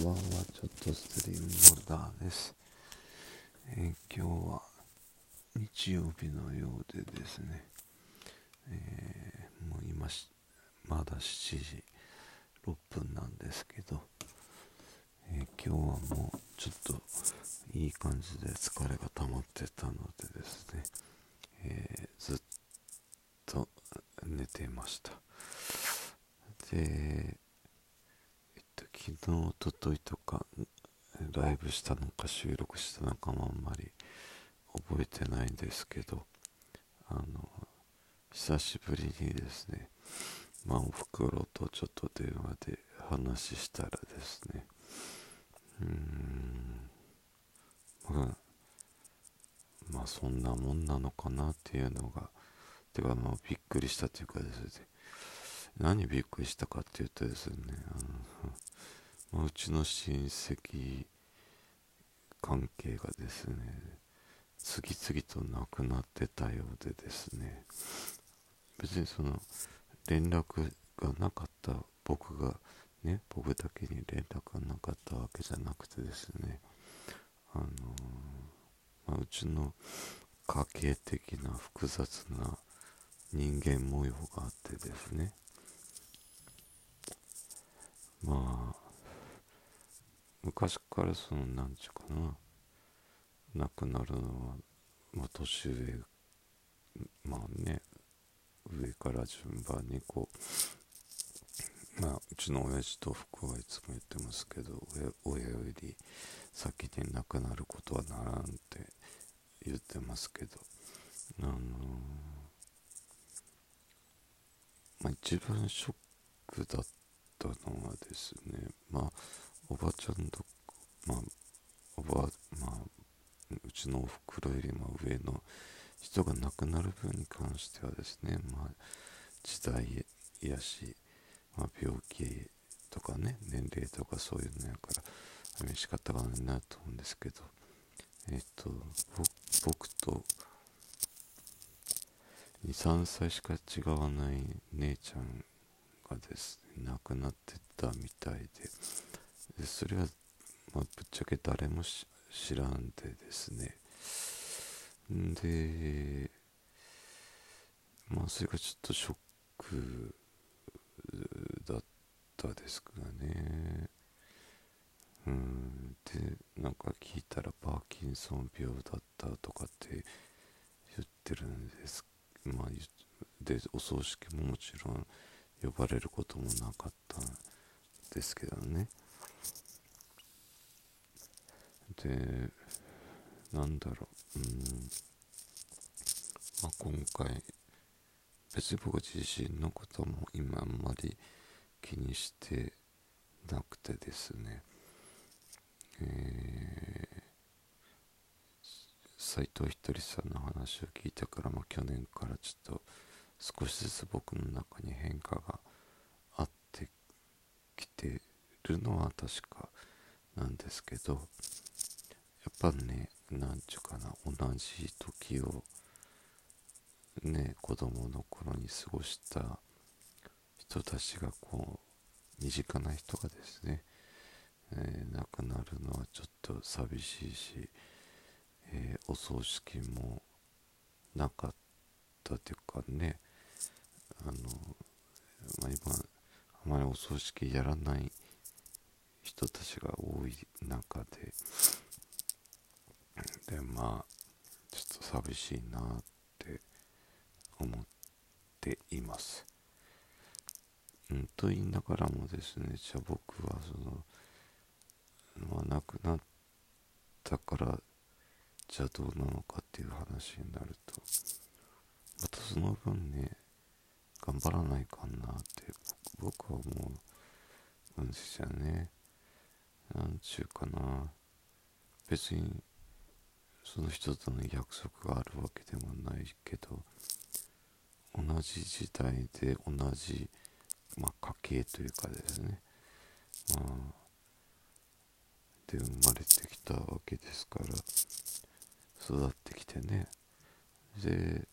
んばんは、ちょっとストリームホルダーです。えー、今日は日曜日のようでですね、えー、もう今まだ7時6分なんですけど、えー、今日はもうちょっといい感じで疲れが溜まってたのでですね、えずっと寝てました。で、昨日、おとといとか、ライブしたのか収録したのかもあんまり覚えてないんですけど、あの、久しぶりにですね、まあ、おふくろとちょっと電話で話したらですね、うーん、まあ、まあ、そんなもんなのかなっていうのが、てか、まあ、びっくりしたというかですね、何びっくりしたかっていうとですね、あのまあ、うちの親戚関係がですね次々となくなってたようでですね別にその連絡がなかった僕がね僕だけに連絡がなかったわけじゃなくてですねあのー、まあ、うちの家系的な複雑な人間模様があってですねまあ昔からその何ちゅうかな。亡くなるのは、まあ、年上まあね上から順番にこうまあうちの親父と福はいつも言ってますけど親より先に亡くなることはならんって言ってますけどあのー、まあ一番ショックだったのはですねまあおばちゃんとまあおばまあうちのおふくろよりも上の人が亡くなる分に関してはですねまあ時代やし、まあ、病気とかね年齢とかそういうのやから仕方がないなと思うんですけどえっ、と僕と23歳しか違わない姉ちゃんがですね亡くなってたみたいででそれは、まあ、ぶっちゃけ誰も知らんでですね。でまあそれがちょっとショックだったですがね。うん。でなんか聞いたらパーキンソン病だったとかって言ってるんです。まあでお葬式ももちろん呼ばれることもなかったんですけどね。でなんだろう。うん。まあ今回別に僕自身のことも今あんまり気にしてなくてですね。えー、斎藤ひとりさんの話を聞いてから、まあ、去年からちょっと少しずつ僕の中に変化があってきてるのは確か。なんですけどやっぱねなんちゅうかな同じ時をね子供の頃に過ごした人たちがこう身近な人がですね、えー、亡くなるのはちょっと寂しいし、えー、お葬式もなかったというかねあの、まあ、今あまりお葬式やらない人たちが多い中ででまあちょっと寂しいなって思っています。うん、と言いながらもですねじゃあ僕はその、まあ、亡くなったからじゃあどうなのかっていう話になるとまたその分ね頑張らないかなって僕は思うんですよね。なんちゅうかな。別にその人との約束があるわけでもないけど同じ時代で同じ、まあ、家系というかですね、まあ、で生まれてきたわけですから育ってきてね。で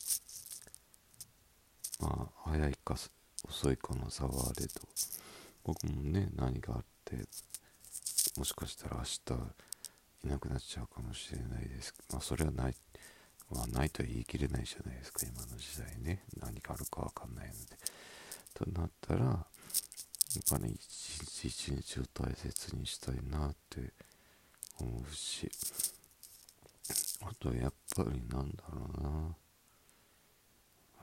まあ早いか遅いかの差はあれど僕もね何があってもしかしたら明日いなくなっちゃうかもしれないです。まあそれはないまあないとは言い切れないじゃないですか。今の時代ね。何があるか分かんないので。となったらやっぱね一日一日を大切にしたいなって思うし。あとやっぱりなんだろうな。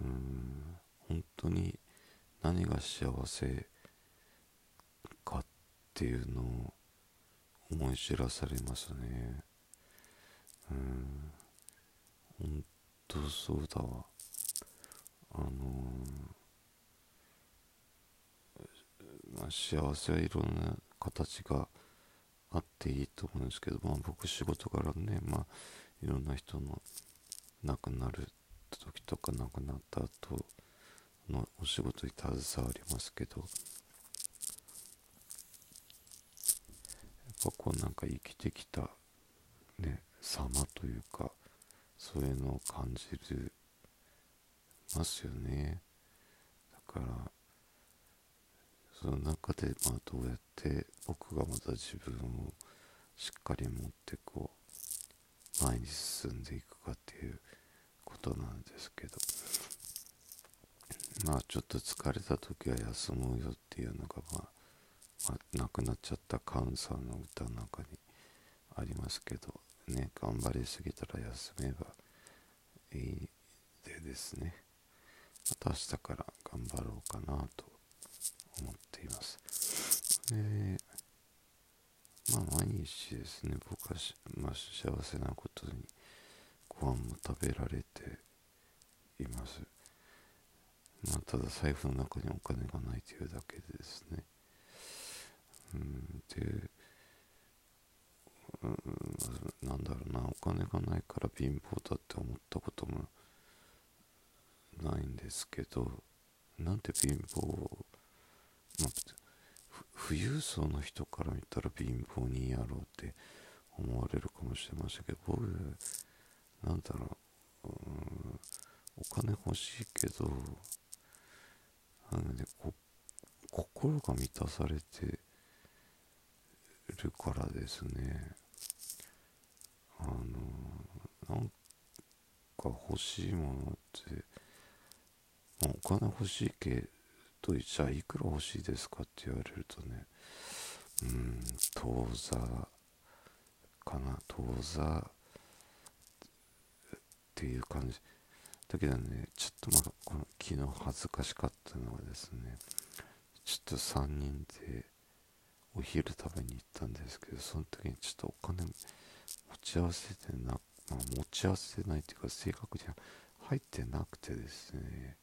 うん本当に何が幸せかっていうのを思い知らされますね。うん。本当そうだわ。あのー、まあ、幸せはいろんな形があっていいと思うんですけど、まあ、僕仕事からね、まあ、いろんな人の亡くなる時とか亡くなった後のお仕事に携わりますけどやっぱこうなんか生きてきたね様というかそういうのを感じるますよね。だからその中でまあどうやって僕がまた自分をしっかり持ってこう前に進んでいくかっていうことなんですけど。まあちょっと疲れた時は休もうよっていうのがまあ、亡くなっちゃったカウンさんの歌の中にありますけどね頑張りすぎたら休めばいいでですね。また明日から頑張ろうかなと思っています。でまあ毎日ですね僕はまあ、幸せなことにご飯も食べられています。まあ、ただ財布の中にお金がないというだけでですね。うんでうんなんだろうなお金がないから貧乏だって思ったこともないんですけどなんて貧乏をまあ、富裕層の人から見たら貧乏にやろうって思われるかもしれませんけど僕なんだろううんお金欲しいけどなので心が満たされてるからですね。あのなんか欲しいものって、お金欲しいけどじゃあいくら欲しいですかって言われるとねうん当座かな当座っていう感じ。だけどねちょっとまだこの昨日恥ずかしかったのはですねちょっと3人でお昼食べに行ったんですけどその時にちょっとお金持ち合わせてな、まあ、持ち合わせてないっていうか正確には入ってなくてですね。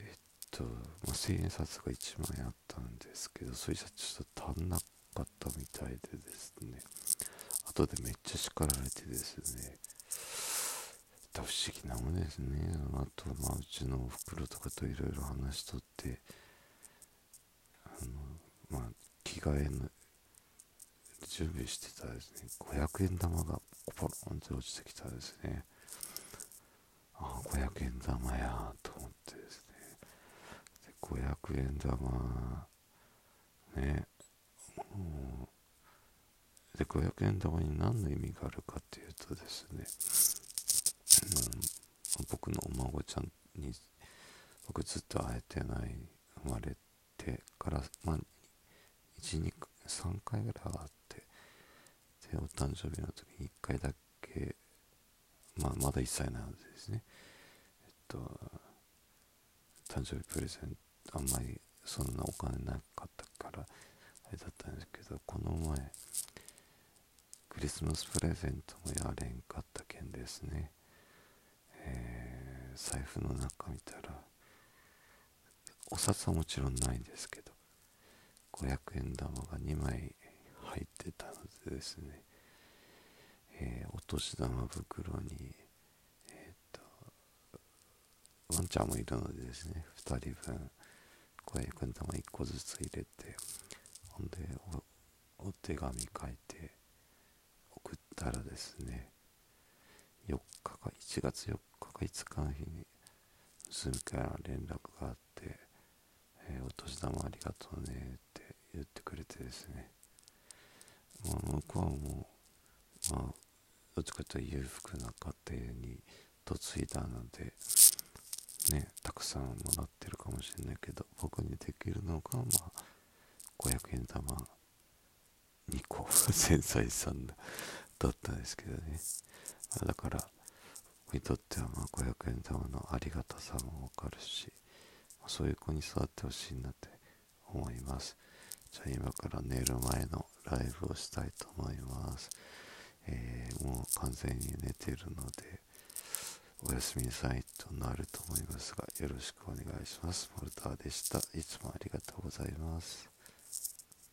えっと、まあ、千円札が1枚あったんですけどそれじゃちょっと足んなかったみたいでですね。後でめっちゃ叱られてですね。不思議なもんですね。あと、まあ、うちのおふくろとかといろいろ話しとってあのまあ着替えの準備してたですね。500円玉がポロンって落ちてきたですね。ああ500円玉やと思ってですね。で500円玉ねで500円玉に何の意味があるかっていうとですねうん、僕のお孫ちゃんに僕ずっと会えてない生まれてからまあ123回ぐらい会ってでお誕生日の時に1回だけまあまだ1歳なのでですね。えっと誕生日プレゼントあんまりそんなお金なかったからあれだったんですけどこの前クリスマスプレゼントもやれんかった件ですね。えー、財布の中見たらお札はもちろんないんですけど500円玉が2枚入ってたのでですね、えー、お年玉袋にえっ、とワンちゃんもいるのでですね2人分500円玉1個ずつ入れてほんでお手紙書いて送ったらですね4日か1月4日か5日の日に娘から連絡があって、えー、お年玉ありがとうねって言ってくれてですね。の子はもうまあどっちかというと裕福な家庭に嫁いだのでねたくさんもらってるかもしれないけど僕にできるのがまあ500円玉2個繊細さんだったんですけどね、まあ、だから僕にとってはまあ500円玉のありがたさもわかるし、ま、そういう子に育ってほしいなって思います。じゃあ今から寝る前のライブをしたいと思います、えー、もう完全に寝てるのでおやすみなさいとなると思いますがよろしくお願いします。モルターでした。いつもありがとうございます。